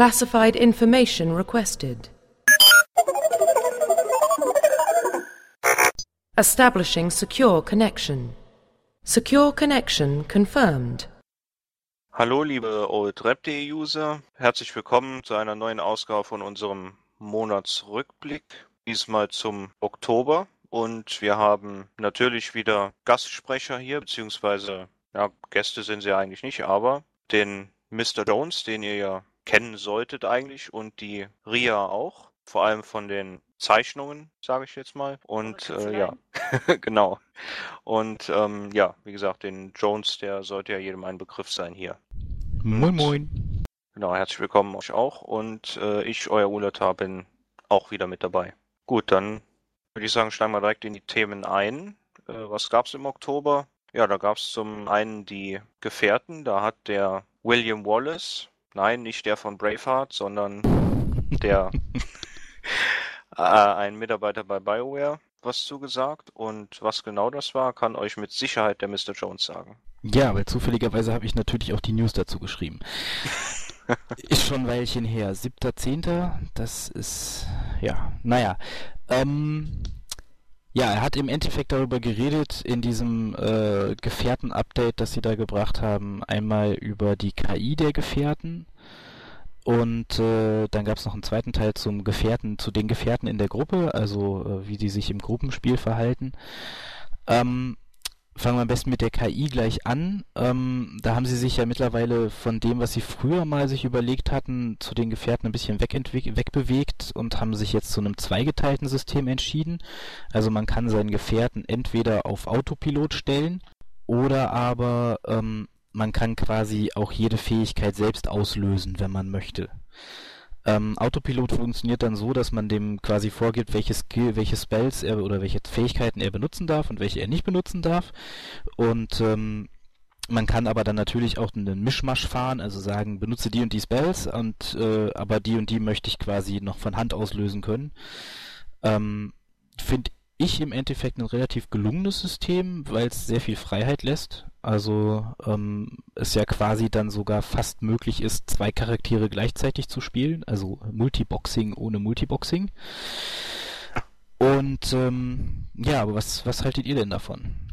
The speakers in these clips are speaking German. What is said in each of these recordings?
Classified information requested. Establishing secure connection. Secure connection confirmed. Hallo liebe oldrep.de User, herzlich willkommen zu einer neuen Ausgabe von unserem Monatsrückblick, diesmal zum Oktober. Und wir haben natürlich wieder Gastsprecher hier, beziehungsweise, ja, Gäste sind sie eigentlich nicht, aber den Mr. Jones, den ihr ja kennen solltet eigentlich, und die Ria auch, vor allem von den Zeichnungen, sage ich jetzt mal. Und äh, ja, genau. Und ähm, ja, wie gesagt, den Jones, der sollte ja jedem ein Begriff sein hier. Moin, moin. Genau, herzlich willkommen euch auch. Und äh, ich, euer Ulata, bin auch wieder mit dabei. Gut, dann würde ich sagen, steigen wir direkt in die Themen ein. Äh, was gab es im Oktober? Ja, da gab es zum einen die Gefährten. Da hat der William Wallace, nein, nicht der von Braveheart, sondern der äh, ein Mitarbeiter bei BioWare was zugesagt. Und was genau das war, kann euch mit Sicherheit der Mr. Jones sagen. Ja, weil zufälligerweise habe ich natürlich auch die News dazu geschrieben. ist schon ein Weilchen her. 7.10. Das ist, ja, naja. Ähm, ja, er hat im Endeffekt darüber geredet in diesem äh, Gefährten-Update, das sie da gebracht haben. Einmal über die KI der Gefährten und äh, dann gab es noch einen zweiten Teil zum Gefährten, zu den Gefährten in der Gruppe, also äh, wie die sich im Gruppenspiel verhalten. Ähm, fangen wir am besten mit der KI gleich an. Ähm, da haben sie sich ja mittlerweile von dem, was sie früher mal sich überlegt hatten, zu den Gefährten ein bisschen wegbewegt und haben sich jetzt zu einem zweigeteilten System entschieden. Also man kann seinen Gefährten entweder auf Autopilot stellen oder aber ähm, man kann quasi auch jede Fähigkeit selbst auslösen, wenn man möchte. Ähm, Autopilot funktioniert dann so, dass man dem quasi vorgibt, welche Skill, welche Spells er oder welche Fähigkeiten er benutzen darf und welche er nicht benutzen darf. Und ähm, man kann aber dann natürlich auch einen Mischmasch fahren, also sagen, benutze die und die Spells und äh, aber die und die möchte ich quasi noch von Hand auslösen können. Ähm, Finde ich im Endeffekt ein relativ gelungenes System, weil es sehr viel Freiheit lässt. Also ähm, es ja quasi dann sogar fast möglich ist, zwei Charaktere gleichzeitig zu spielen, also Multiboxing ohne Multiboxing. Und ähm, ja, aber was, was haltet ihr denn davon?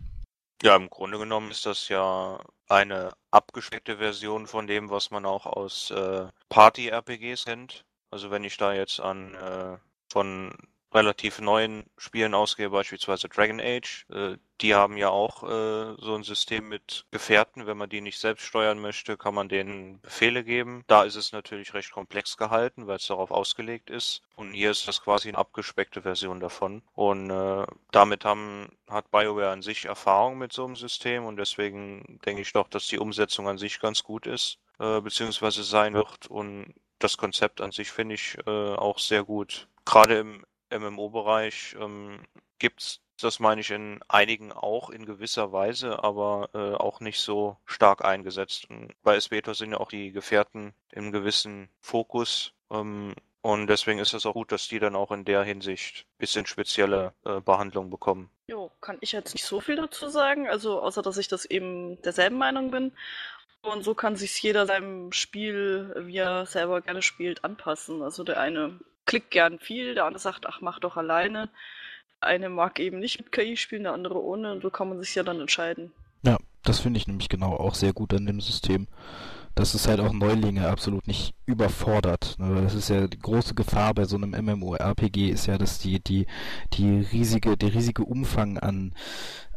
Ja, im Grunde genommen ist das ja eine abgespeckte Version von dem, was man auch aus äh, Party-RPGs kennt. Also wenn ich da jetzt an äh, von relativ neuen Spielen ausgehe, beispielsweise Dragon Age. Äh, die haben ja auch äh, so ein System mit Gefährten. Wenn man die nicht selbst steuern möchte, kann man denen Befehle geben. Da ist es natürlich recht komplex gehalten, weil es darauf ausgelegt ist. Und hier ist das quasi eine abgespeckte Version davon. Und äh, damit haben, hat BioWare an sich Erfahrung mit so einem System und deswegen denke ich doch, dass die Umsetzung an sich ganz gut ist, äh, beziehungsweise sein wird. Und das Konzept an sich finde ich äh, auch sehr gut. Gerade im MMO-Bereich ähm, gibt's das meine ich in einigen auch in gewisser Weise, aber äh, auch nicht so stark eingesetzt. Und bei Esvetor sind ja auch die Gefährten im gewissen Fokus. Ähm, und deswegen ist es auch gut, dass die dann auch in der Hinsicht bisschen spezielle äh, Behandlung bekommen. Jo, kann ich jetzt nicht so viel dazu sagen, also außer dass ich das eben derselben Meinung bin. Und so kann sich jeder seinem Spiel, wie er selber gerne spielt, anpassen. Also der eine klickt gern viel, der andere sagt, ach, mach doch alleine. Eine mag eben nicht mit KI spielen, der andere ohne. Und so kann man sich ja dann entscheiden. Ja, das finde ich nämlich genau auch sehr gut an dem System. Dass es halt auch Neulinge absolut nicht überfordert. Ne? Das ist ja die große Gefahr bei so einem MMORPG ist ja, dass die, die, die riesige, der riesige Umfang an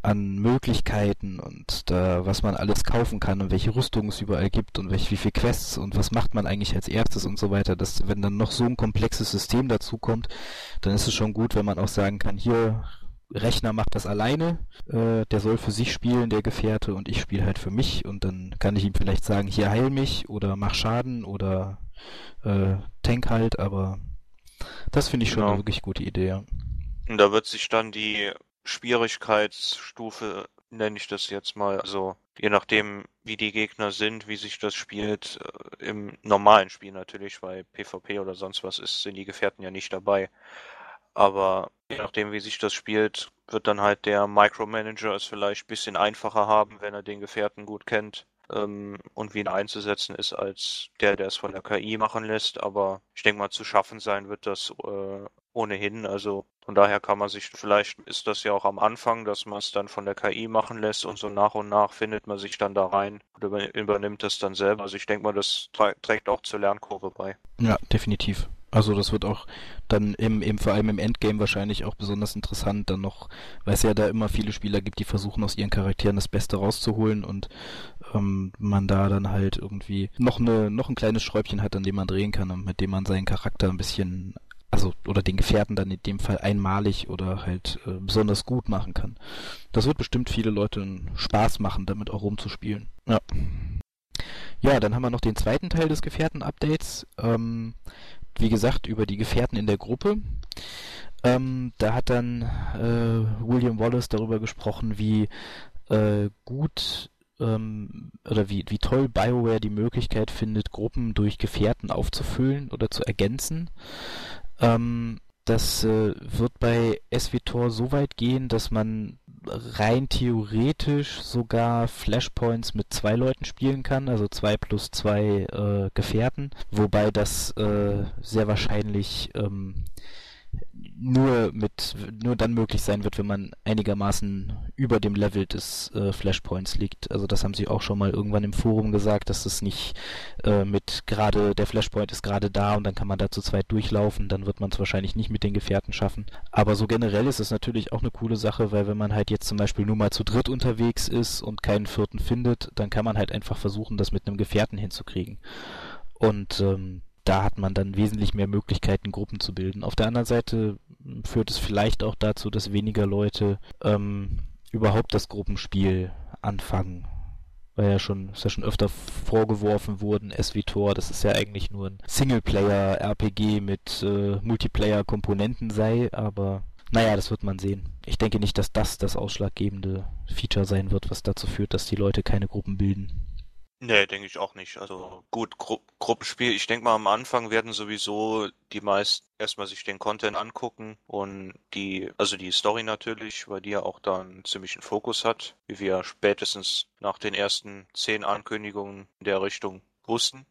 an Möglichkeiten und da, was man alles kaufen kann und welche Rüstungen es überall gibt und welche, wie viele Quests und was macht man eigentlich als erstes und so weiter. dass wenn dann noch so ein komplexes System dazu kommt, dann ist es schon gut, wenn man auch sagen kann, hier, Rechner macht das alleine, äh, der soll für sich spielen, der Gefährte, und ich spiele halt für mich und dann kann ich ihm vielleicht sagen, hier heil mich oder mach Schaden oder äh, tank halt, aber das finde ich schon genau. eine wirklich gute Idee, ja. Und da wird sich dann die Schwierigkeitsstufe, nenne ich das jetzt mal. Also je nachdem, wie die Gegner sind, wie sich das spielt, äh, im normalen Spiel natürlich, weil PvP oder sonst was ist, sind die Gefährten ja nicht dabei. Aber je nachdem, wie sich das spielt, wird dann halt der Micromanager es vielleicht ein bisschen einfacher haben, wenn er den Gefährten gut kennt. Ähm, und wie ihn einzusetzen ist, als der, der es von der KI machen lässt. Aber ich denke mal, zu schaffen sein wird das äh, ohnehin. Also von daher kann man sich, vielleicht ist das ja auch am Anfang, dass man es dann von der KI machen lässt und so nach und nach findet man sich dann da rein und übernimmt das dann selber. Also ich denke mal, das trägt auch zur Lernkurve bei. Ja, definitiv. Also das wird auch dann im, im vor allem im Endgame wahrscheinlich auch besonders interessant, dann noch, weil es ja da immer viele Spieler gibt, die versuchen aus ihren Charakteren das Beste rauszuholen und ähm, man da dann halt irgendwie noch eine noch ein kleines Schräubchen hat, an dem man drehen kann und mit dem man seinen Charakter ein bisschen also oder den Gefährten dann in dem Fall einmalig oder halt äh, besonders gut machen kann. Das wird bestimmt viele Leute Spaß machen, damit auch rumzuspielen. Ja. Ja, dann haben wir noch den zweiten Teil des Gefährten-Updates. Ähm, wie gesagt, über die Gefährten in der Gruppe. Ähm, da hat dann äh, William Wallace darüber gesprochen, wie äh, gut ähm, oder wie, wie toll BioWare die Möglichkeit findet, Gruppen durch Gefährten aufzufüllen oder zu ergänzen. Ähm, das äh, wird bei SWTOR so weit gehen, dass man rein theoretisch sogar Flashpoints mit zwei Leuten spielen kann, also zwei plus zwei äh, Gefährten, wobei das äh, sehr wahrscheinlich ähm, nur mit nur dann möglich sein wird, wenn man einigermaßen über dem Level des äh, Flashpoints liegt. Also das haben sie auch schon mal irgendwann im Forum gesagt, dass es nicht äh, mit gerade der Flashpoint ist gerade da und dann kann man da zu zweit durchlaufen, dann wird man es wahrscheinlich nicht mit den Gefährten schaffen. Aber so generell ist es natürlich auch eine coole Sache, weil wenn man halt jetzt zum Beispiel nur mal zu dritt unterwegs ist und keinen vierten findet, dann kann man halt einfach versuchen, das mit einem Gefährten hinzukriegen. Und ähm, da hat man dann wesentlich mehr Möglichkeiten, Gruppen zu bilden. Auf der anderen Seite führt es vielleicht auch dazu, dass weniger Leute ähm, überhaupt das Gruppenspiel anfangen. Weil ja schon, ist ja schon öfter vorgeworfen worden, SWTOR, dass es ja eigentlich nur ein Singleplayer-RPG mit äh, Multiplayer-Komponenten sei, aber naja, das wird man sehen. Ich denke nicht, dass das das ausschlaggebende Feature sein wird, was dazu führt, dass die Leute keine Gruppen bilden. Nee, denke ich auch nicht. Also gut, Gru Gruppenspiel, ich denke mal am Anfang werden sowieso die meisten erstmal sich den Content angucken und die, also die Story natürlich, weil die ja auch da einen ziemlichen Fokus hat, wie wir spätestens nach den ersten zehn Ankündigungen in der Richtung wussten.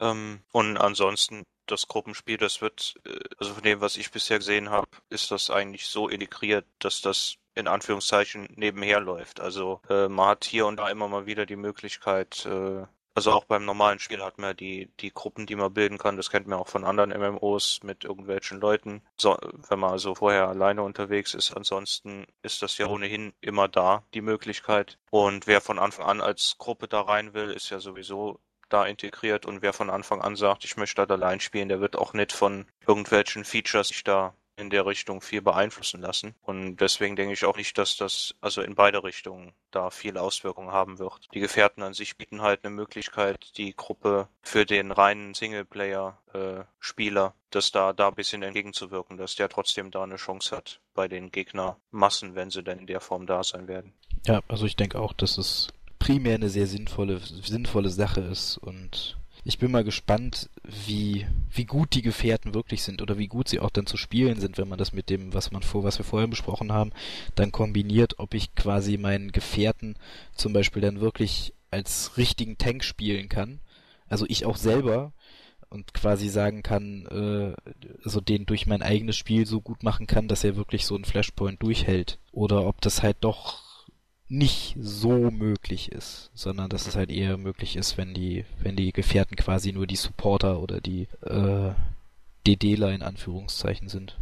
Ähm, und ansonsten das Gruppenspiel, das wird, äh, also von dem, was ich bisher gesehen habe, ist das eigentlich so integriert, dass das in Anführungszeichen nebenher läuft. Also äh, man hat hier und da immer mal wieder die Möglichkeit, äh, also auch beim normalen Spiel hat man die, die Gruppen, die man bilden kann, das kennt man auch von anderen MMOs mit irgendwelchen Leuten, so, wenn man also vorher alleine unterwegs ist. Ansonsten ist das ja ohnehin immer da, die Möglichkeit. Und wer von Anfang an als Gruppe da rein will, ist ja sowieso da integriert und wer von Anfang an sagt, ich möchte da allein spielen, der wird auch nicht von irgendwelchen Features sich da in der Richtung viel beeinflussen lassen. Und deswegen denke ich auch nicht, dass das also in beide Richtungen da viele Auswirkungen haben wird. Die Gefährten an sich bieten halt eine Möglichkeit, die Gruppe für den reinen Singleplayer-Spieler, äh, dass da da ein bisschen entgegenzuwirken, dass der trotzdem da eine Chance hat bei den Gegnermassen, wenn sie denn in der Form da sein werden. Ja, also ich denke auch, dass es primär eine sehr sinnvolle, sinnvolle Sache ist und ich bin mal gespannt, wie, wie gut die Gefährten wirklich sind oder wie gut sie auch dann zu spielen sind, wenn man das mit dem, was man vor, was wir vorher besprochen haben, dann kombiniert, ob ich quasi meinen Gefährten zum Beispiel dann wirklich als richtigen Tank spielen kann. Also ich auch selber und quasi sagen kann, äh, also den durch mein eigenes Spiel so gut machen kann, dass er wirklich so einen Flashpoint durchhält. Oder ob das halt doch nicht so möglich ist, sondern dass es halt eher möglich ist, wenn die, wenn die Gefährten quasi nur die Supporter oder die äh, DDler in Anführungszeichen sind.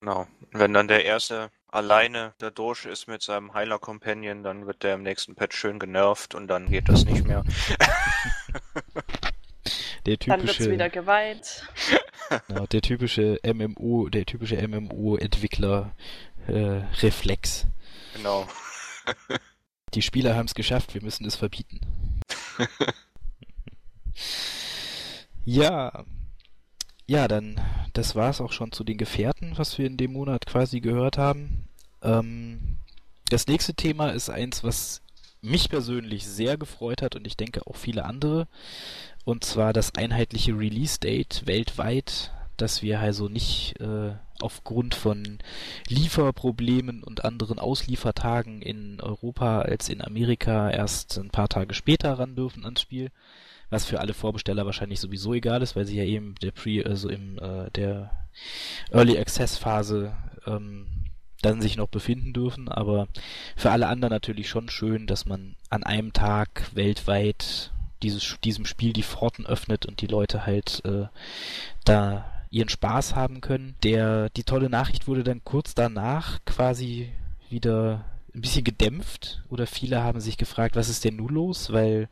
Genau. Wenn dann der erste alleine da durch ist mit seinem Heiler Companion, dann wird der im nächsten Patch schön genervt und dann geht das nicht mehr. der typische, dann wird's wieder geweiht. Genau, der typische MMO, der typische MMO-Entwickler äh, Reflex. Genau. Die Spieler haben es geschafft, wir müssen es verbieten. ja. Ja, dann, das war es auch schon zu den Gefährten, was wir in dem Monat quasi gehört haben. Ähm, das nächste Thema ist eins, was mich persönlich sehr gefreut hat und ich denke auch viele andere. Und zwar das einheitliche Release-Date weltweit dass wir also nicht äh, aufgrund von Lieferproblemen und anderen Ausliefertagen in Europa als in Amerika erst ein paar Tage später ran dürfen ans Spiel. Was für alle Vorbesteller wahrscheinlich sowieso egal ist, weil sie ja eben der Pre, also im äh, der Early Access Phase ähm, dann sich noch befinden dürfen, aber für alle anderen natürlich schon schön, dass man an einem Tag weltweit dieses, diesem Spiel die Pforten öffnet und die Leute halt äh, da ihren Spaß haben können. Der, die tolle Nachricht wurde dann kurz danach quasi wieder ein bisschen gedämpft oder viele haben sich gefragt, was ist denn nun los? Weil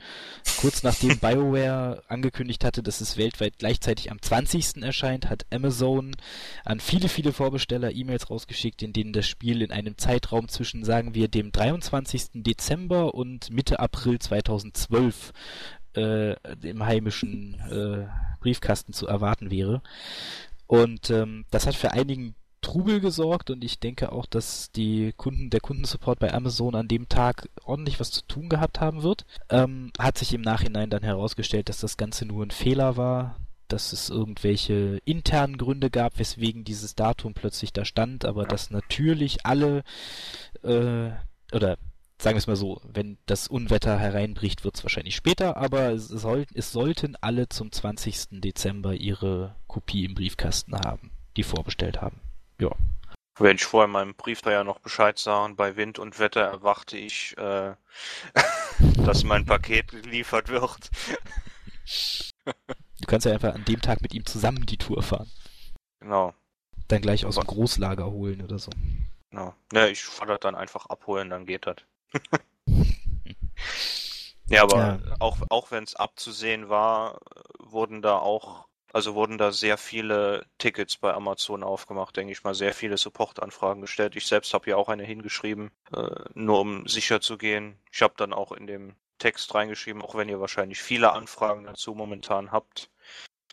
kurz nachdem BioWare angekündigt hatte, dass es weltweit gleichzeitig am 20. erscheint, hat Amazon an viele, viele Vorbesteller E-Mails rausgeschickt, in denen das Spiel in einem Zeitraum zwischen, sagen wir, dem 23. Dezember und Mitte April 2012 äh, im heimischen äh, Briefkasten zu erwarten wäre. Und ähm, das hat für einigen Trubel gesorgt und ich denke auch, dass die Kunden, der Kundensupport bei Amazon an dem Tag ordentlich was zu tun gehabt haben wird. Ähm, hat sich im Nachhinein dann herausgestellt, dass das Ganze nur ein Fehler war, dass es irgendwelche internen Gründe gab, weswegen dieses Datum plötzlich da stand, aber dass natürlich alle äh, oder sagen wir es mal so, wenn das Unwetter hereinbricht, wird es wahrscheinlich später, aber es, soll, es sollten alle zum 20. Dezember ihre Kopie im Briefkasten haben, die vorbestellt haben. Ja. Wenn ich vorher in meinem Brief da ja noch Bescheid sah und bei Wind und Wetter erwarte ich, äh, dass mein Paket geliefert wird. du kannst ja einfach an dem Tag mit ihm zusammen die Tour fahren. Genau. Dann gleich aus dem Großlager holen oder so. Genau. Ja, ich fahre das dann einfach abholen, dann geht das. Ja, aber ja. auch, auch wenn es abzusehen war, wurden da auch also wurden da sehr viele Tickets bei Amazon aufgemacht, denke ich mal, sehr viele Support-Anfragen gestellt. Ich selbst habe ja auch eine hingeschrieben, äh, nur um sicher zu gehen. Ich habe dann auch in dem Text reingeschrieben, auch wenn ihr wahrscheinlich viele Anfragen dazu momentan habt.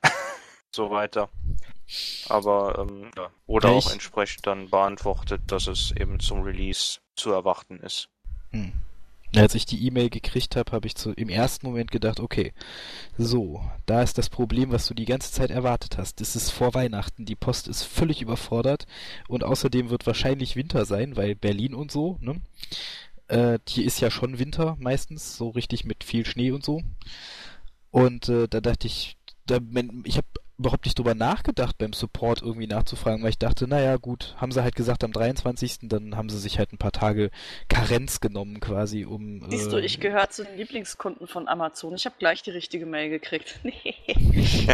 so weiter. Aber ähm, ja. oder auch entsprechend dann beantwortet, dass es eben zum Release zu erwarten ist. Hm. Als ich die E-Mail gekriegt habe, habe ich zu, im ersten Moment gedacht, okay, so, da ist das Problem, was du die ganze Zeit erwartet hast. Es ist vor Weihnachten, die Post ist völlig überfordert und außerdem wird wahrscheinlich Winter sein, weil Berlin und so, ne? Äh, hier ist ja schon Winter meistens, so richtig mit viel Schnee und so. Und äh, da dachte ich, da, ich habe überhaupt nicht drüber nachgedacht, beim Support irgendwie nachzufragen, weil ich dachte, naja, gut, haben sie halt gesagt am 23., dann haben sie sich halt ein paar Tage Karenz genommen quasi, um. Siehst äh, du, ich gehöre zu den Lieblingskunden von Amazon. Ich habe gleich die richtige Mail gekriegt.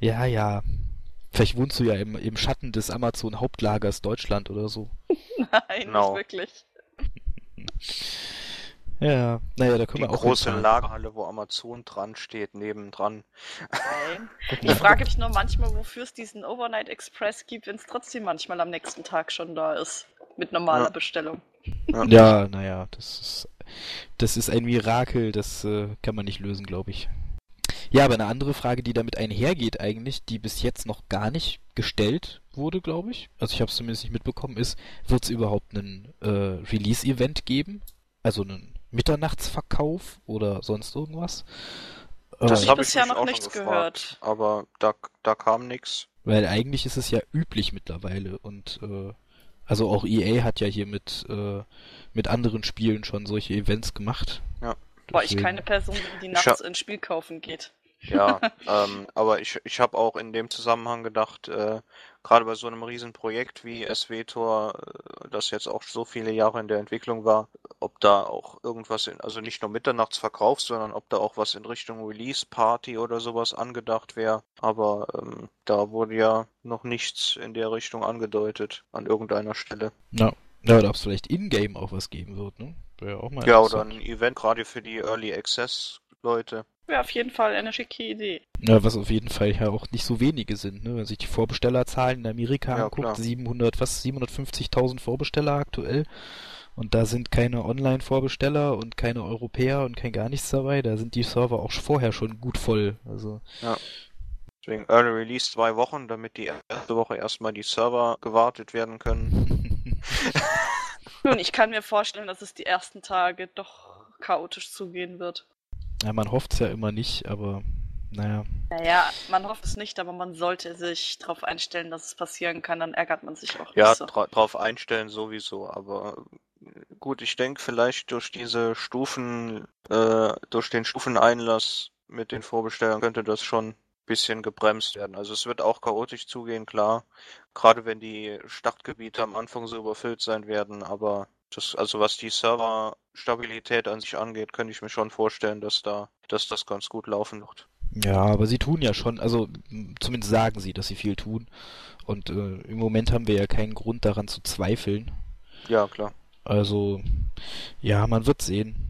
ja, ja. Vielleicht wohnst du ja im, im Schatten des Amazon-Hauptlagers Deutschland oder so. Nein, no. nicht wirklich. Ja, naja, da können die wir auch. große Lagerhalle, wo Amazon dran steht, nebendran. Nein. Ich frage mich nur manchmal, wofür es diesen Overnight Express gibt, wenn es trotzdem manchmal am nächsten Tag schon da ist. Mit normaler ja. Bestellung. Ja, ja naja, das ist, das ist ein Mirakel, das äh, kann man nicht lösen, glaube ich. Ja, aber eine andere Frage, die damit einhergeht eigentlich, die bis jetzt noch gar nicht gestellt wurde, glaube ich, also ich habe es zumindest nicht mitbekommen, ist, wird es überhaupt einen äh, Release-Event geben? Also einen Mitternachtsverkauf oder sonst irgendwas. Das äh, habe ich bisher noch nichts gehört. Aber da, da kam nichts. Weil eigentlich ist es ja üblich mittlerweile und äh, also auch EA hat ja hier mit, äh, mit anderen Spielen schon solche Events gemacht. Ja. War ich keine Person, die nachts ein Spiel kaufen geht. Ja, ähm, aber ich, ich habe auch in dem Zusammenhang gedacht, äh, gerade bei so einem Riesenprojekt wie SWTOR, äh, das jetzt auch so viele Jahre in der Entwicklung war, ob da auch irgendwas, in, also nicht nur Mitternachtsverkauf, sondern ob da auch was in Richtung Release-Party oder sowas angedacht wäre. Aber ähm, da wurde ja noch nichts in der Richtung angedeutet an irgendeiner Stelle. Ja, ja oder ob es vielleicht in-game auch was geben wird, ne? Wäre auch mal ja, oder ein Event gerade für die Early Access Leute. Wäre auf jeden Fall eine schicke Idee. Ja, was auf jeden Fall ja auch nicht so wenige sind, ne? Wenn man sich die Vorbestellerzahlen in Amerika ja, anguckt, klar. 700, was, 750.000 Vorbesteller aktuell. Und da sind keine Online-Vorbesteller und keine Europäer und kein gar nichts dabei. Da sind die Server auch vorher schon gut voll. Also. Ja. Deswegen Early Release zwei Wochen, damit die erste Woche erstmal die Server gewartet werden können. Nun, ich kann mir vorstellen, dass es die ersten Tage doch chaotisch zugehen wird. Ja, man hofft es ja immer nicht, aber naja. Naja, man hofft es nicht, aber man sollte sich darauf einstellen, dass es passieren kann, dann ärgert man sich auch Ja, nicht so. dra drauf einstellen sowieso, aber äh, gut, ich denke vielleicht durch diese Stufen, äh, durch den Stufeneinlass mit den Vorbestellern könnte das schon ein bisschen gebremst werden. Also es wird auch chaotisch zugehen, klar. Gerade wenn die Startgebiete am Anfang so überfüllt sein werden, aber das, also was die Serverstabilität an sich angeht, könnte ich mir schon vorstellen, dass da, dass das ganz gut laufen wird. Ja, aber sie tun ja schon, also zumindest sagen sie, dass sie viel tun. Und äh, im Moment haben wir ja keinen Grund daran zu zweifeln. Ja, klar. Also, ja, man wird sehen.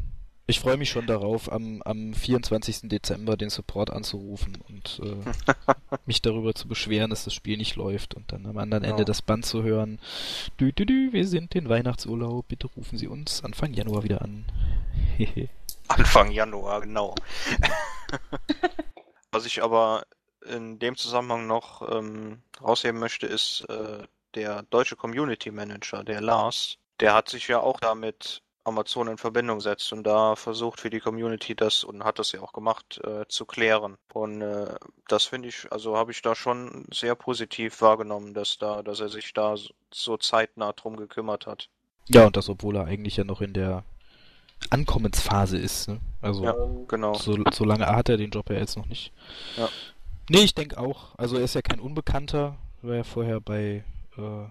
Ich freue mich schon darauf, am, am 24. Dezember den Support anzurufen und äh, mich darüber zu beschweren, dass das Spiel nicht läuft und dann am anderen Ende Ja. das Band zu hören. Dü, dü, dü, wir sind in Weihnachtsurlaub, bitte rufen Sie uns Anfang Januar wieder an. Anfang Januar, genau. Was ich aber in dem Zusammenhang noch ähm, rausheben möchte, ist äh, der deutsche Community Manager, der Lars. Der hat sich ja auch da mit Amazon in Verbindung setzt und da versucht für die Community das und hat das ja auch gemacht äh, zu klären. Und äh, das finde ich, also habe ich da schon sehr positiv wahrgenommen, dass da, dass er sich da so, zeitnah drum gekümmert hat. ja, und das, obwohl er eigentlich ja noch in der Ankommensphase ist, ne? Also Ja, genau. So, so lange hat er den Job ja jetzt noch nicht. Ja. Nee, ich denke auch. Also er ist ja kein Unbekannter. War ja vorher bei, äh,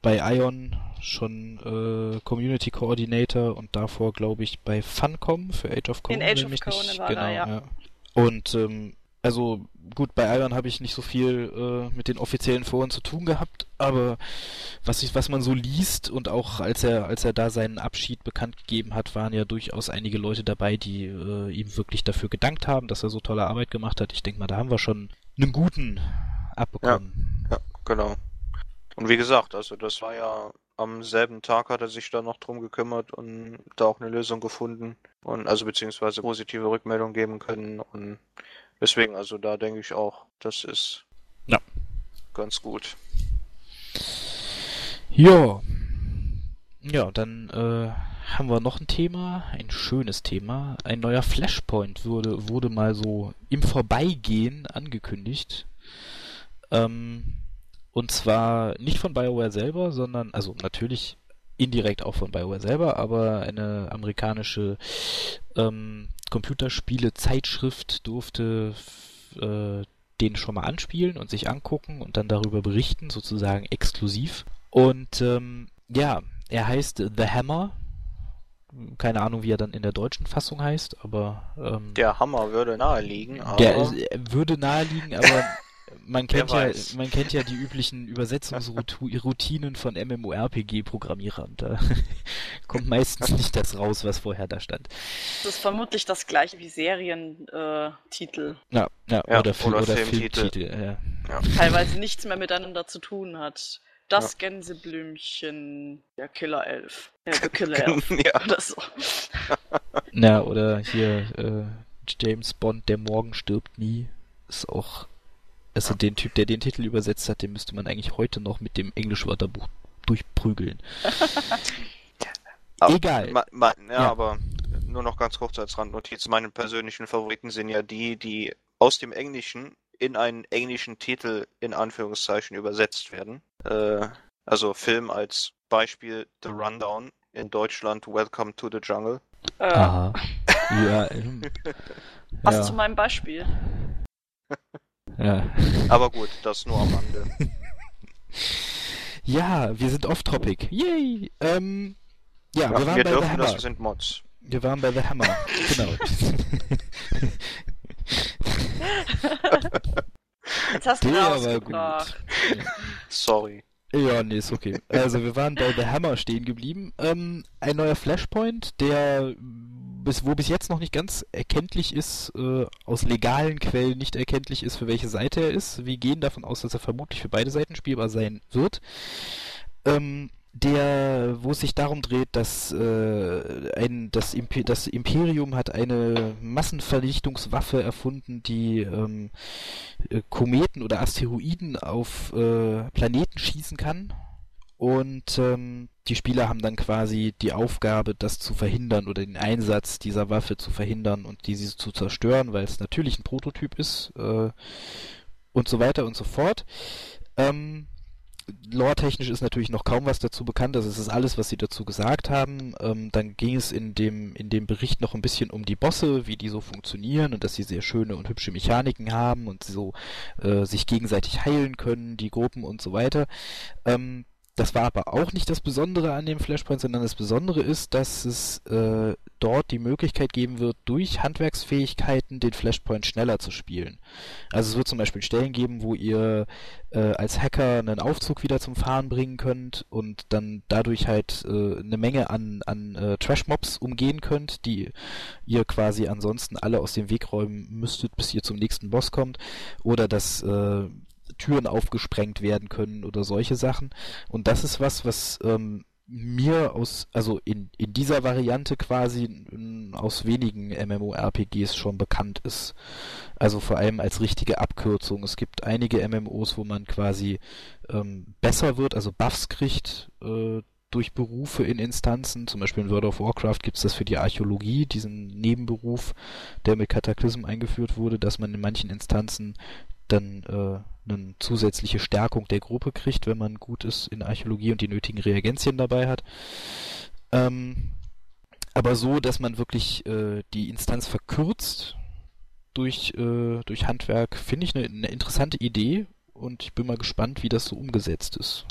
bei Ion schon äh, Community Coordinator und davor, glaube ich, bei Funcom für Age of Conan. Age wenn of Conan nicht, war genau, er, ja. Und ähm, also gut, bei Ion habe ich nicht so viel äh, mit den offiziellen Foren zu tun gehabt, aber was ich, was man so liest und auch als er, als er da seinen Abschied bekannt gegeben hat, waren ja durchaus einige Leute dabei, die äh, ihm wirklich dafür gedankt haben, dass er so tolle Arbeit gemacht hat. Ich denke mal, da haben wir schon einen guten abbekommen. Ja, genau. Und wie gesagt, also das war ja am selben Tag hat er sich da noch drum gekümmert und da auch eine Lösung gefunden und also beziehungsweise positive Rückmeldung geben können und deswegen, also da denke ich auch, das ist Ja. ganz gut. Ja. Ja, dann äh, haben wir noch ein Thema, ein schönes Thema. Ein neuer Flashpoint wurde, wurde mal so im Vorbeigehen angekündigt. Ähm, und zwar nicht von BioWare selber, sondern, also natürlich indirekt auch von BioWare selber, aber eine amerikanische ähm, Computerspiele-Zeitschrift durfte äh, den schon mal anspielen und sich angucken und dann darüber berichten, sozusagen exklusiv. Und ähm, ja, er heißt The Hammer. Keine Ahnung, wie er dann in der deutschen Fassung heißt, aber ähm, Der Hammer würde naheliegen, aber der ist, äh, würde naheliegen, aber man kennt ja, weiß. man kennt ja die üblichen Übersetzungsroutinen von MMORPG-Programmierern. Da kommt meistens nicht das raus, was vorher da stand. Das ist vermutlich das gleiche wie Serientitel. Titel. Ja, ja, Ja, oder, Film, oder Filmtitel. Filmtitel. Ja. Teilweise nichts mehr miteinander zu tun hat. Das Gänseblümchen, der Killer Elf. Ja, der Killer Elf. ja, Oder so. ja, oder hier äh, James Bond, der Morgen stirbt nie, ist auch, also den Typ, der den Titel übersetzt hat, den müsste man eigentlich heute noch mit dem Englischwörterbuch durchprügeln. Aber Egal. Ma, ma, ja, Ja. aber nur noch ganz kurz als Randnotiz. Meine persönlichen Favoriten sind ja die, die aus dem Englischen in einen englischen Titel in Anführungszeichen übersetzt werden. Äh, also Film als Beispiel The Rundown, in Deutschland Welcome to the Jungle. Äh, Aha. Ja, ähm, was ja, zu meinem Beispiel. ja. Aber gut, das nur am Rande. ja, wir sind off-topic. Yay! Ähm, ja, wir waren wir bei The dürfen Hammer. das, wir sind Mods. Wir waren bei The Hammer. genau. Jetzt hast du Der war gut. Sorry. Ja, nee, ist okay. Also wir waren bei The Hammer stehen geblieben. Ähm, ein neuer Flashpoint, der bis, wo bis jetzt noch nicht ganz erkenntlich ist, äh, aus legalen Quellen nicht erkenntlich ist, für welche Seite er ist. Wir gehen davon aus, dass er vermutlich für beide Seiten spielbar sein wird. Ähm, der, wo es sich darum dreht, dass äh, ein, das, Impe das Imperium hat eine Massenvernichtungswaffe erfunden, die ähm, äh, Kometen oder Asteroiden auf äh, Planeten schießen kann. Und ähm, die Spieler haben dann quasi die Aufgabe, das zu verhindern oder den Einsatz dieser Waffe zu verhindern und diese zu zerstören, weil es natürlich ein Prototyp ist äh, und so weiter und so fort. Ähm, Lore-technisch ist natürlich noch kaum was dazu bekannt, also es ist alles, was sie dazu gesagt haben. Ähm, dann ging es in dem, in dem Bericht noch ein bisschen um die Bosse, wie die so funktionieren und dass sie sehr schöne und hübsche Mechaniken haben und so äh, sich gegenseitig heilen können, die Gruppen und so weiter. Ähm, das war aber auch nicht das Besondere an dem Flashpoint, sondern das Besondere ist, dass es äh, dort die Möglichkeit geben wird, durch Handwerksfähigkeiten den Flashpoint schneller zu spielen. Also es wird zum Beispiel Stellen geben, wo ihr äh, als Hacker einen Aufzug wieder zum Fahren bringen könnt und dann dadurch halt äh, eine Menge an, an äh, Trash-Mobs umgehen könnt, die ihr quasi ansonsten alle aus dem Weg räumen müsstet, bis ihr zum nächsten Boss kommt. Oder dass äh, Türen aufgesprengt werden können oder solche Sachen. Und das ist was, was ähm, mir aus, also in, in dieser Variante quasi in, aus wenigen MMORPGs schon bekannt ist. Also vor allem als richtige Abkürzung. Es gibt einige MMOs, wo man quasi ähm, besser wird, also Buffs kriegt äh, durch Berufe in Instanzen. Zum Beispiel in World of Warcraft gibt es das für die Archäologie, diesen Nebenberuf, der mit Cataclysm eingeführt wurde, dass man in manchen Instanzen dann äh, eine zusätzliche Stärkung der Gruppe kriegt, wenn man gut ist in Archäologie und die nötigen Reagenzien dabei hat. Ähm, aber so, dass man wirklich äh, die Instanz verkürzt durch, äh, durch Handwerk, finde ich eine, eine interessante Idee und ich bin mal gespannt, wie das so umgesetzt ist.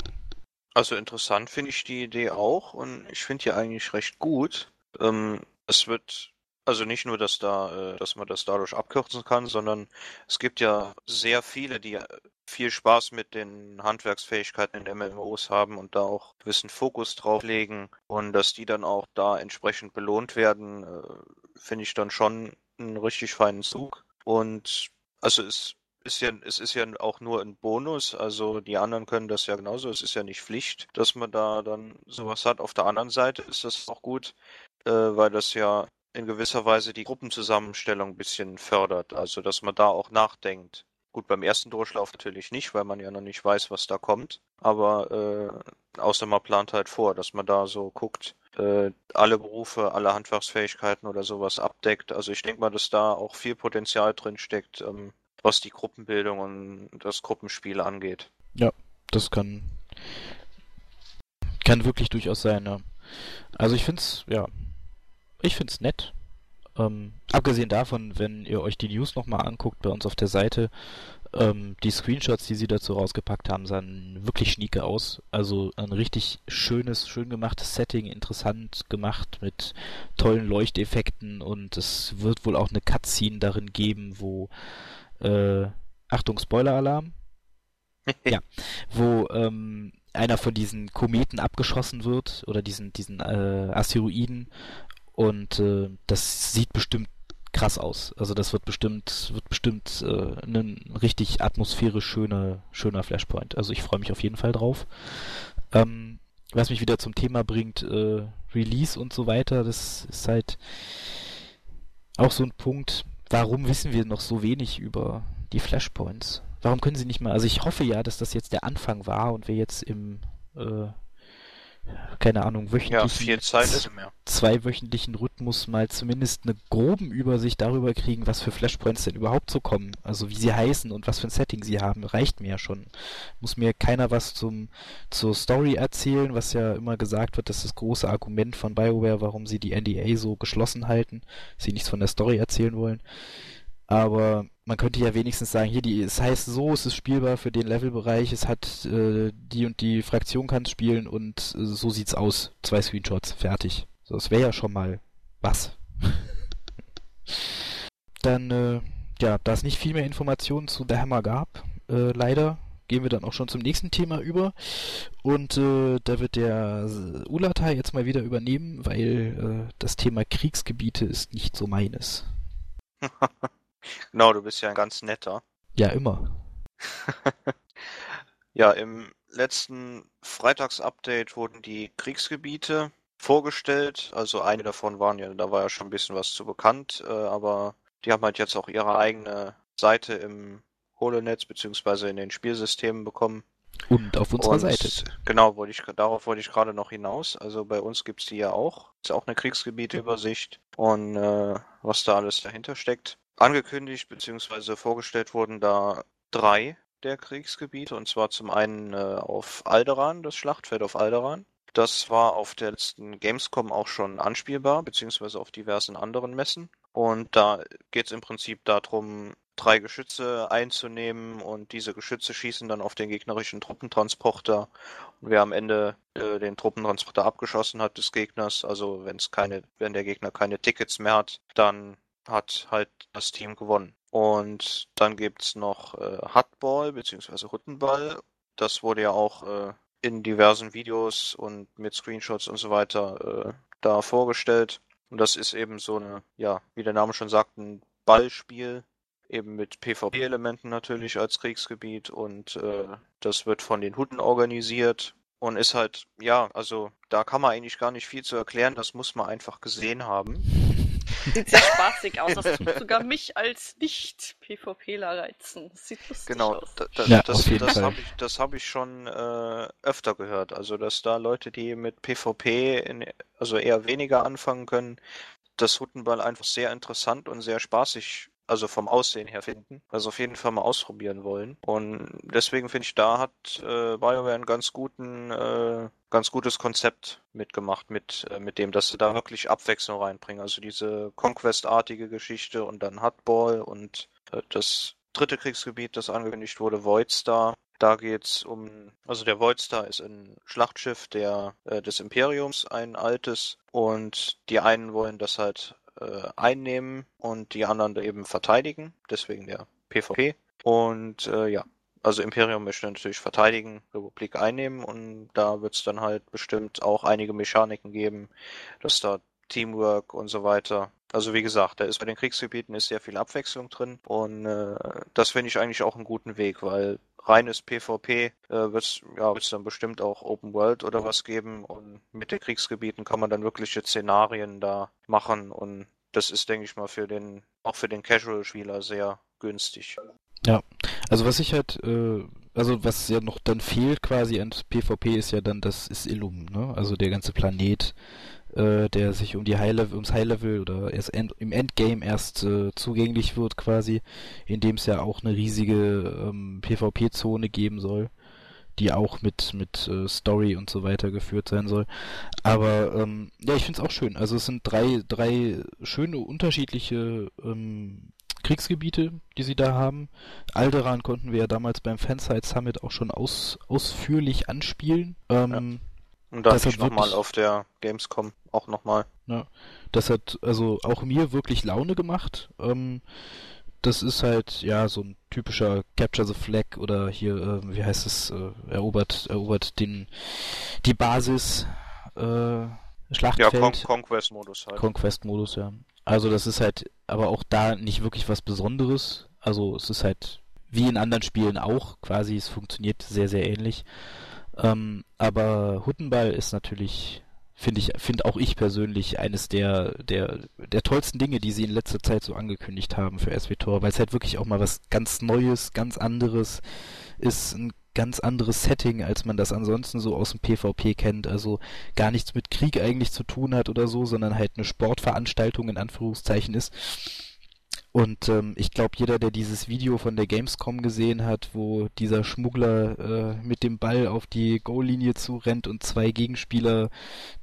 Also interessant finde ich die Idee auch und ich finde die eigentlich recht gut. Ähm, es wird also nicht nur, dass da, äh, dass man das dadurch abkürzen kann, sondern es gibt ja sehr viele, die äh, viel Spaß mit den Handwerksfähigkeiten in MMOs haben und da auch gewissen Fokus drauf legen und dass die dann auch da entsprechend belohnt werden, äh, finde ich dann schon einen richtig feinen Zug. Und also es ist ja, es ist ja auch nur ein Bonus, also die anderen können das ja genauso, es ist ja nicht Pflicht, dass man da dann sowas hat. Auf der anderen Seite ist das auch gut, weil das ja in gewisser Weise die Gruppenzusammenstellung ein bisschen fördert, also dass man da auch nachdenkt. Gut, beim ersten Durchlauf natürlich nicht, weil man ja noch nicht weiß, was da kommt. Aber äh, außer man plant halt vor, dass man da so guckt, äh, alle Berufe, alle Handwerksfähigkeiten oder sowas abdeckt. Also ich denke mal, dass da auch viel Potenzial drin steckt, ähm, was die Gruppenbildung und das Gruppenspiel angeht. Ja, das kann kann wirklich durchaus sein. Ja. Also ich finde es, ja, ich finde es nett. Ähm, abgesehen davon, wenn ihr euch die News nochmal anguckt bei uns auf der Seite, ähm, die Screenshots, die sie dazu rausgepackt haben, sahen wirklich schnieke aus. Also ein richtig schönes, schön gemachtes Setting, interessant gemacht mit tollen Leuchteffekten und es wird wohl auch eine Cutscene darin geben, wo äh, Achtung, Spoiler-Alarm. ja, wo ähm, einer von diesen Kometen abgeschossen wird oder diesen diesen äh, Asteroiden und äh, das sieht bestimmt krass aus. Also das wird bestimmt, wird bestimmt äh, ein richtig atmosphärisch schöner, schöner Flashpoint. Also ich freue mich auf jeden Fall drauf. Ähm, was mich wieder zum Thema bringt, äh, Release und so weiter, das ist halt auch so ein Punkt, warum wissen wir noch so wenig über die Flashpoints? Warum können sie nicht mal, also ich hoffe ja, dass das jetzt der Anfang war und wir jetzt im äh, keine Ahnung, wöchentlichen, ja, Zeit ist mehr. zweiwöchentlichen Rhythmus mal zumindest eine groben Übersicht darüber kriegen, was für Flashpoints denn überhaupt so kommen. Also wie sie heißen und was für ein Setting sie haben, reicht mir ja schon. Muss mir keiner was zum, zur Story erzählen, was ja immer gesagt wird, das ist das große Argument von BioWare, warum sie die NDA so geschlossen halten, sie nichts von der Story erzählen wollen. Aber man könnte ja wenigstens sagen, hier, die, es heißt so, es ist spielbar für den Levelbereich, es hat äh, die und die Fraktion kann es spielen und äh, so sieht's aus. Zwei Screenshots, fertig. So, das wäre ja schon mal was. dann, äh, ja, da es nicht viel mehr Informationen zu The Hammer gab, äh, leider, gehen wir dann auch schon zum nächsten Thema über. Und äh, da wird der Ulata jetzt mal wieder übernehmen, weil äh, das Thema Kriegsgebiete ist nicht so meines. Genau, du bist ja ein ganz netter. Ja, immer. ja, im letzten Freitagsupdate wurden die Kriegsgebiete vorgestellt. Also eine davon waren ja, da war ja schon ein bisschen was zu bekannt, äh, aber die haben halt jetzt auch ihre eigene Seite im Holonetz beziehungsweise in den Spielsystemen bekommen. Und auf unserer Und Seite. Genau, wollte ich, darauf wollte ich gerade noch hinaus. Also bei uns gibt's die ja auch. Ist auch eine Kriegsgebieteübersicht und äh, was da alles dahinter steckt. Angekündigt bzw. vorgestellt wurden da drei der Kriegsgebiete und zwar zum einen äh, auf Alderan, das Schlachtfeld auf Alderan. Das war auf der letzten Gamescom auch schon anspielbar, beziehungsweise auf diversen anderen Messen. Und da geht's im Prinzip darum, drei Geschütze einzunehmen und diese Geschütze schießen dann auf den gegnerischen Truppentransporter. Und wer am Ende äh, den Truppentransporter abgeschossen hat des Gegners, also wenn es keine, wenn der Gegner keine Tickets mehr hat, dann hat halt das Team gewonnen. Und dann gibt's noch äh, Hutball bzw. Huttenball. Das wurde ja auch äh, in diversen Videos und mit Screenshots und so weiter äh, da vorgestellt. Und das ist eben so eine, ja, wie der Name schon sagt, ein Ballspiel, eben mit PvP-Elementen natürlich als Kriegsgebiet und äh, das wird von den Hutten organisiert und ist halt, ja, also da kann man eigentlich gar nicht viel zu erklären, das muss man einfach gesehen haben. Sieht sehr spaßig aus. Das tut sogar mich als Nicht-PvPler reizen. Das sieht lustig Genau, aus. da, da, Ja, das, das habe ich, das hab ich schon äh, öfter gehört. Also, dass da Leute, die mit PvP in, also eher weniger anfangen können, das Huttenball einfach sehr interessant und sehr spaßig, also vom Aussehen her finden. Also auf jeden Fall mal ausprobieren wollen. Und deswegen finde ich, da hat äh, BioWare einen ganz guten, äh, ganz gutes Konzept mitgemacht mit, äh, mit dem, dass sie da wirklich Abwechslung reinbringen. Also diese Conquest-artige Geschichte und dann Hardball und äh, das dritte Kriegsgebiet, das angekündigt wurde, Voidstar. Da geht's um, also der Voidstar ist ein Schlachtschiff der, äh, des Imperiums, ein altes, und die einen wollen das halt einnehmen und die anderen eben verteidigen, deswegen der PvP. Und äh, ja, also Imperium möchte natürlich verteidigen, Republik einnehmen und da wird's dann halt bestimmt auch einige Mechaniken geben, dass da Teamwork und so weiter. Also wie gesagt, da ist bei den Kriegsgebieten ist sehr viel Abwechslung drin und äh, das finde ich eigentlich auch einen guten Weg, weil reines PvP äh, wird's ja wird's dann bestimmt auch Open World oder was geben und mit den Kriegsgebieten kann man dann wirkliche Szenarien da machen und das ist denke ich mal für den auch für den Casual-Spieler sehr günstig. Also was ich halt, äh, also was ja noch dann fehlt quasi an PvP ist ja dann das ist Illum, ne? Also der ganze Planet, äh, der sich um die High Level, ums High Level oder erst end, im Endgame erst äh, zugänglich wird quasi, in dem es ja auch eine riesige ähm, PvP-Zone geben soll, die auch mit mit äh, Story und so weiter geführt sein soll. Aber ähm, ja, ich finde es auch schön. Also es sind drei drei schöne unterschiedliche ähm, Kriegsgebiete, die sie da haben. Alderan konnten wir ja damals beim Fanside Summit auch schon aus, ausführlich anspielen. Ähm, Und dann Das hat ich nochmal auf der Gamescom auch nochmal. Das hat also auch mir wirklich Laune gemacht. Ähm, das ist halt ja so ein typischer Capture the Flag oder hier, äh, wie heißt es, äh, erobert, erobert den die Basis äh, Ja, Schlachtfeld. Con Conquest-Modus halt. Conquest-Modus, ja. Also das ist halt aber auch da nicht wirklich was Besonderes. Also es ist halt wie in anderen Spielen auch quasi, es funktioniert sehr, sehr ähnlich. Ähm, aber Huttenball ist natürlich, finde ich, finde auch ich persönlich eines der, der, der tollsten Dinge, die sie in letzter Zeit so angekündigt haben für SWTOR, weil es halt wirklich auch mal was ganz Neues, ganz anderes ist, ein ganz anderes Setting, als man das ansonsten so aus dem PvP kennt. Also gar nichts mit Krieg eigentlich zu tun hat oder so, sondern halt eine Sportveranstaltung in Anführungszeichen ist. Und ähm, ich glaube, jeder, der dieses Video von der Gamescom gesehen hat, wo dieser Schmuggler äh, mit dem Ball auf die Goallinie zurennt und zwei Gegenspieler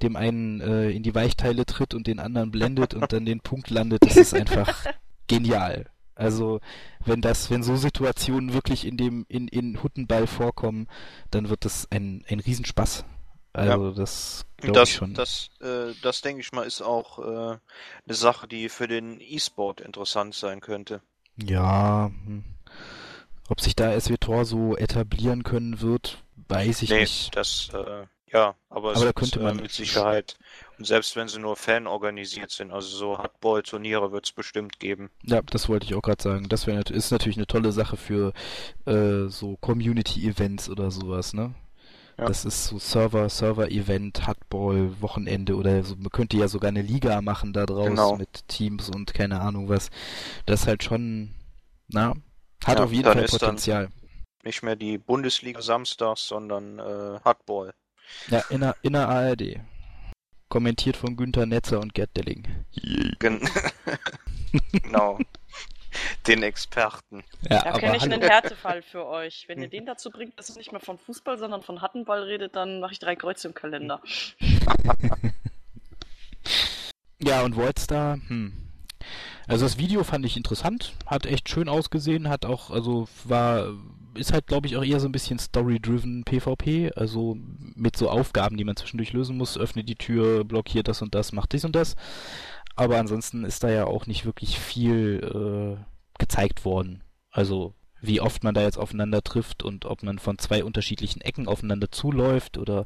dem einen äh, in die Weichteile tritt und den anderen blendet und dann den Punkt landet, das ist einfach genial. Also wenn das, wenn so Situationen wirklich in dem in in Huttenball vorkommen, dann wird das ein ein Riesenspaß. Also das glaube Das, ich schon. das, äh, das denke ich mal, ist auch äh, eine Sache, die für den E-Sport interessant sein könnte. Ja, hm. ob sich da SWTOR so etablieren können wird, weiß ich nee, nicht. das, äh, ja, aber, Aber da es könnte ist, man- äh, mit Sicherheit. Selbst wenn sie nur Fan organisiert sind, also so Hardball-Turniere wird es bestimmt geben. Ja, das wollte ich auch gerade sagen. Das nat- ist natürlich eine tolle Sache für äh, so Community-Events oder sowas, ne? Ja. Das ist so Server, Server-Event, Hardball, Wochenende oder so. Man könnte ja sogar eine Liga machen da draus Genau. mit Teams und keine Ahnung was. Das ist halt schon, na, hat Ja, auf jeden Fall Potenzial. Nicht mehr die Bundesliga samstags, sondern äh, Hardball. Ja, in der, in der ARD. Kommentiert von Günther Netzer und Gerd Delling. Gen genau. Den Experten. Ja, Da kenne ich hallo. einen Härtefall für euch. Wenn ihr den dazu bringt, dass ihr nicht mehr von Fußball, sondern von Hattenball redet, dann mache ich drei Kreuze im Kalender. Ja, und Voidstar, hm. Also das Video fand ich interessant, hat echt schön ausgesehen, hat auch, also war, ist halt glaube ich auch eher so ein bisschen story-driven PvP, also mit so Aufgaben, die man zwischendurch lösen muss, öffne die Tür, blockiert das und das, macht dies und das. Aber ansonsten ist da ja auch nicht wirklich viel äh, gezeigt worden. Also wie oft man da jetzt aufeinander trifft und ob man von zwei unterschiedlichen Ecken aufeinander zuläuft oder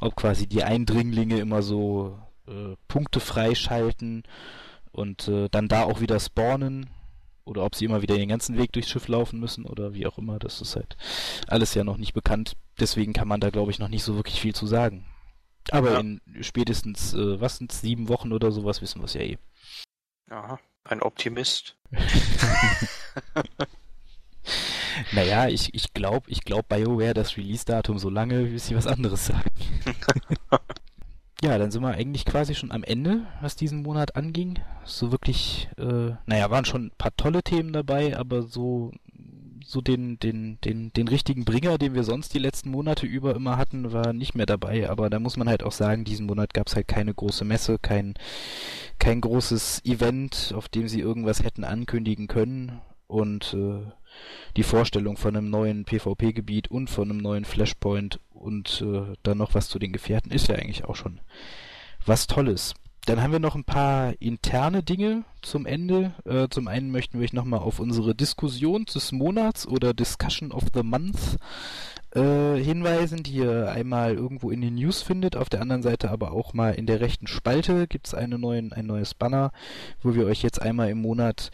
ob quasi die Eindringlinge immer so äh, Punkte freischalten und äh, dann da auch wieder spawnen oder ob sie immer wieder den ganzen Weg durchs Schiff laufen müssen oder wie auch immer, das ist halt alles ja noch nicht bekannt. Deswegen kann man da glaube ich noch nicht so wirklich viel zu sagen. Aber Ja. in spätestens, äh, was sind's, sieben Wochen oder sowas wissen wir es ja eh. Aha. Ein Optimist. Naja, ich, ich glaube, ich glaub BioWare das Release-Datum so lange, bis sie was anderes sagen. ja, dann sind wir eigentlich quasi schon am Ende, was diesen Monat anging. So wirklich, äh, naja, waren schon ein paar tolle Themen dabei, aber so, so den, den, den, den richtigen Bringer, den wir sonst die letzten Monate über immer hatten, war nicht mehr dabei. Aber da muss man halt auch sagen, diesen Monat gab es halt keine große Messe, kein, kein großes Event, auf dem sie irgendwas hätten ankündigen können. Und äh, die Vorstellung von einem neuen PvP-Gebiet und von einem neuen Flashpoint und äh, dann noch was zu den Gefährten ist ja eigentlich auch schon was Tolles. Dann haben wir noch ein paar interne Dinge zum Ende. Äh, zum einen möchten wir euch nochmal auf unsere Diskussion des Monats oder Discussion of the Month äh, hinweisen, die ihr einmal irgendwo in den News findet, auf der anderen Seite aber auch mal in der rechten Spalte gibt es eine neuen, ein neues Banner, wo wir euch jetzt einmal im Monat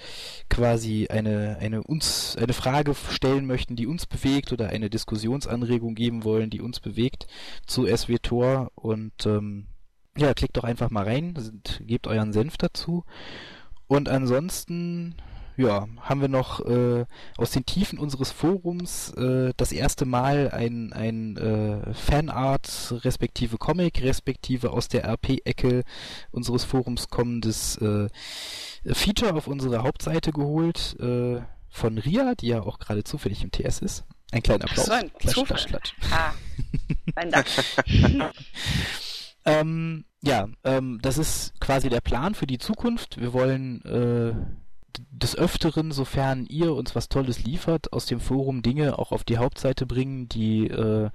quasi eine, eine uns, eine Frage stellen möchten, die uns bewegt oder eine Diskussionsanregung geben wollen, die uns bewegt zu SWTOR und ähm, ja, klickt doch einfach mal rein, gebt euren Senf dazu. Und ansonsten, ja, haben wir noch äh, aus den Tiefen unseres Forums äh, das erste Mal ein, ein äh, Fanart respektive Comic respektive aus der RP-Ecke unseres Forums kommendes äh, Feature auf unsere Hauptseite geholt äh, von Ria, die ja auch gerade zufällig im TS ist. Ein kleiner Ach Applaus. so, ein Klatsch, Zufall. klatsch, klatsch. Ah, ein Dank. Ähm, ja, ähm, das ist quasi der Plan für die Zukunft. Wir wollen äh, des Öfteren, sofern ihr uns was Tolles liefert, aus dem Forum Dinge auch auf die Hauptseite bringen, die, äh,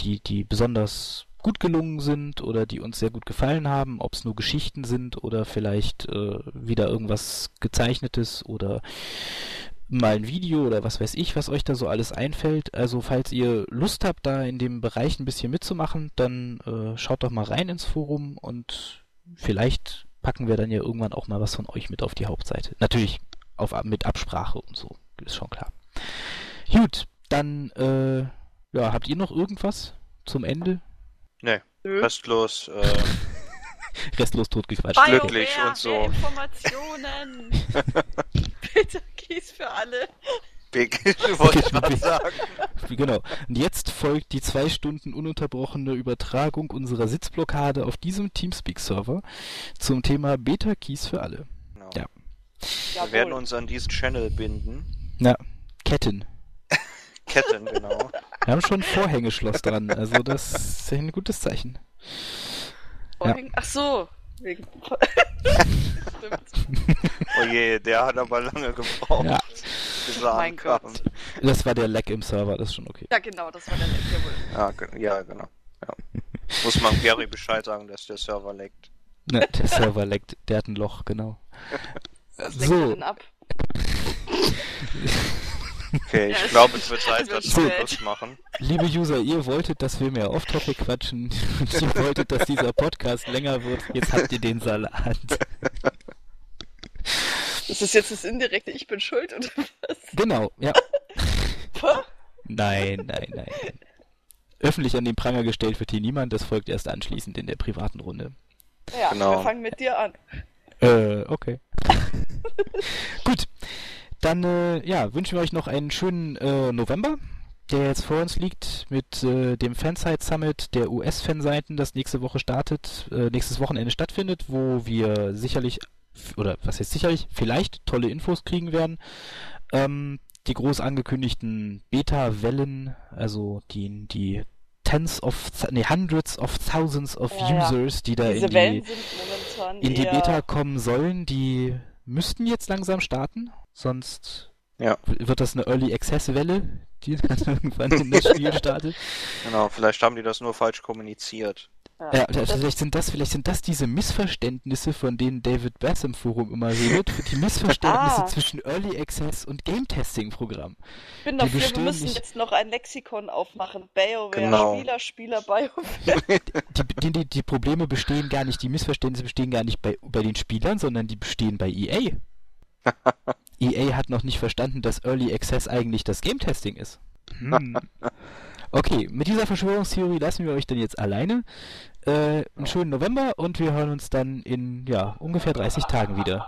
die, die besonders gut gelungen sind oder die uns sehr gut gefallen haben, ob es nur Geschichten sind oder vielleicht äh, wieder irgendwas gezeichnetes oder mal ein Video oder was weiß ich, was euch da so alles einfällt. Also falls ihr Lust habt, da in dem Bereich ein bisschen mitzumachen, dann äh, schaut doch mal rein ins Forum und vielleicht packen wir dann ja irgendwann auch mal was von euch mit auf die Hauptseite. Natürlich auf, mit Absprache und so, ist schon klar. Gut, dann äh, ja, habt ihr noch irgendwas zum Ende? Nee, restlos. Äh, Restlos totgequatscht. Glücklich und so. mehr Informationen. Bitte Kies für alle. Big, wollte ich gerade sagen. Genau. Und jetzt folgt die zwei Stunden ununterbrochene Übertragung unserer Sitzblockade auf diesem Teamspeak-Server zum Thema Beta-Keys für alle. Genau. Ja. Wir werden uns an diesen Channel binden. Na, Ketten. Ketten, genau. Wir haben schon ein Vorhängeschloss dran, also das ist ein gutes Zeichen. Vorhängen- Ach so. Wegen... Stimmt. Oh je, der hat aber lange gebraucht. Ja. bis er Mein ankam. Gott. Das war der Lag im Server, das ist schon okay. Ja, genau, das war der Leck, jawohl. Ja, ge- ja, genau. Ja. Muss man Gary Bescheid sagen, dass der Server leckt. Ne, der Server leckt, der hat ein Loch, genau. Er So, denn ab? Okay, ich glaube, es wird Zeit, dass wir. Schluss machen. liebe User, ihr wolltet, dass wir mehr Off-Topic quatschen und ihr wolltet, dass dieser Podcast länger wird. Jetzt habt ihr den Salat. Ist das jetzt das indirekte Ich bin schuld oder was? Genau, ja. Nein, nein, nein. Öffentlich an den Pranger gestellt wird hier niemand, das folgt erst anschließend in der privaten Runde. Ja, Genau. wir fangen mit dir an. Äh, okay. Gut. Dann, äh, ja, wünschen wir euch noch einen schönen äh, November. der jetzt vor uns liegt, mit äh, dem Fansite Summit der US-Fanseiten, das nächste Woche startet, äh, nächstes Wochenende stattfindet, wo wir sicherlich, oder was heißt sicherlich, vielleicht tolle Infos kriegen werden. Ähm, die groß angekündigten Beta-Wellen, also die, die Tens of, nee, Hundreds of Thousands of Ja. Users, die da in die, in die. Beta kommen sollen, die müssten jetzt langsam starten, sonst Ja. wird das eine Early Access Welle, die dann irgendwann in das Spiel startet. Genau, vielleicht haben die das nur falsch kommuniziert. Ja. Vielleicht sind das, vielleicht sind das diese Missverständnisse, von denen David Bass im Forum immer redet, die Missverständnisse Ah. zwischen Early Access und Game Testing Programm. Ich bin die dafür, wir müssen nicht- jetzt noch ein Lexikon aufmachen. BioWare, Genau. Spieler, Spieler, BioWare. Die, die, die, die Probleme bestehen gar nicht, die Missverständnisse bestehen gar nicht bei, bei den Spielern, sondern die bestehen bei EA. EA hat noch nicht verstanden, dass Early Access eigentlich das Game Testing ist. Hm. Okay, mit dieser Verschwörungstheorie lassen wir euch dann jetzt alleine. Äh, einen schönen November und wir hören uns dann in ja, ungefähr 30 Tagen wieder.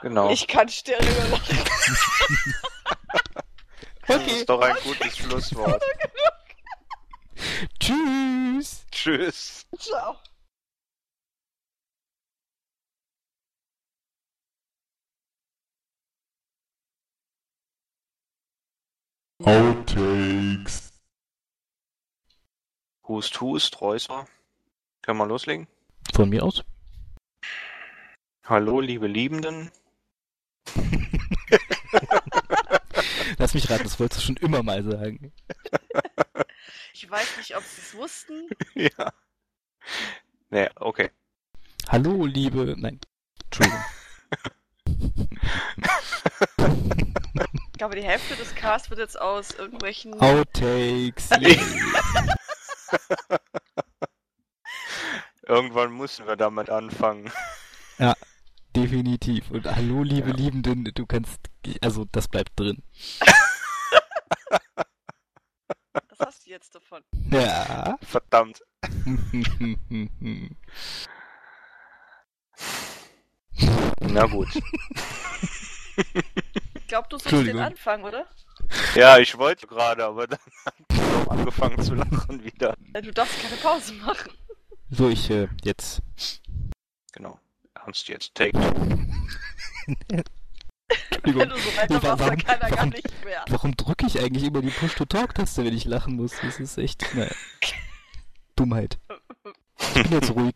Genau. Ich kann Stereo lachen. Das ist doch ein gutes Schlusswort. Tschüss! Tschüss. Ciao. Outtakes. Hust, hust, Räusper. Können wir loslegen? Von mir aus. Hallo, liebe Liebenden. Lass mich raten, das wolltest du schon immer mal sagen. Ich weiß nicht, ob sie es wussten. ja. Nee, okay. Hallo, liebe. Nein. Entschuldigung. Ich glaube, die Hälfte des Casts wird jetzt aus irgendwelchen. Outtakes. yay. Irgendwann müssen wir damit anfangen. Definitiv. Und hallo, liebe Ja. Liebenden, du kannst. Also, das bleibt drin. Was hast du jetzt davon? Ja. Verdammt. Na gut. Ich glaube, du sollst den anfangen, oder? Ja, ich wollte gerade, aber dann hat ich auch angefangen zu lachen wieder. Du darfst keine Pause machen. So, ich äh, jetzt. Genau. Ernst jetzt. Take two. Wenn Entschuldigung. du so Warum- dann kann er gar warum- nicht mehr. Warum drücke ich eigentlich immer die Push-to-Talk-Taste, wenn ich lachen muss? Das ist echt. Naja. Dummheit. Ich bin jetzt ruhig.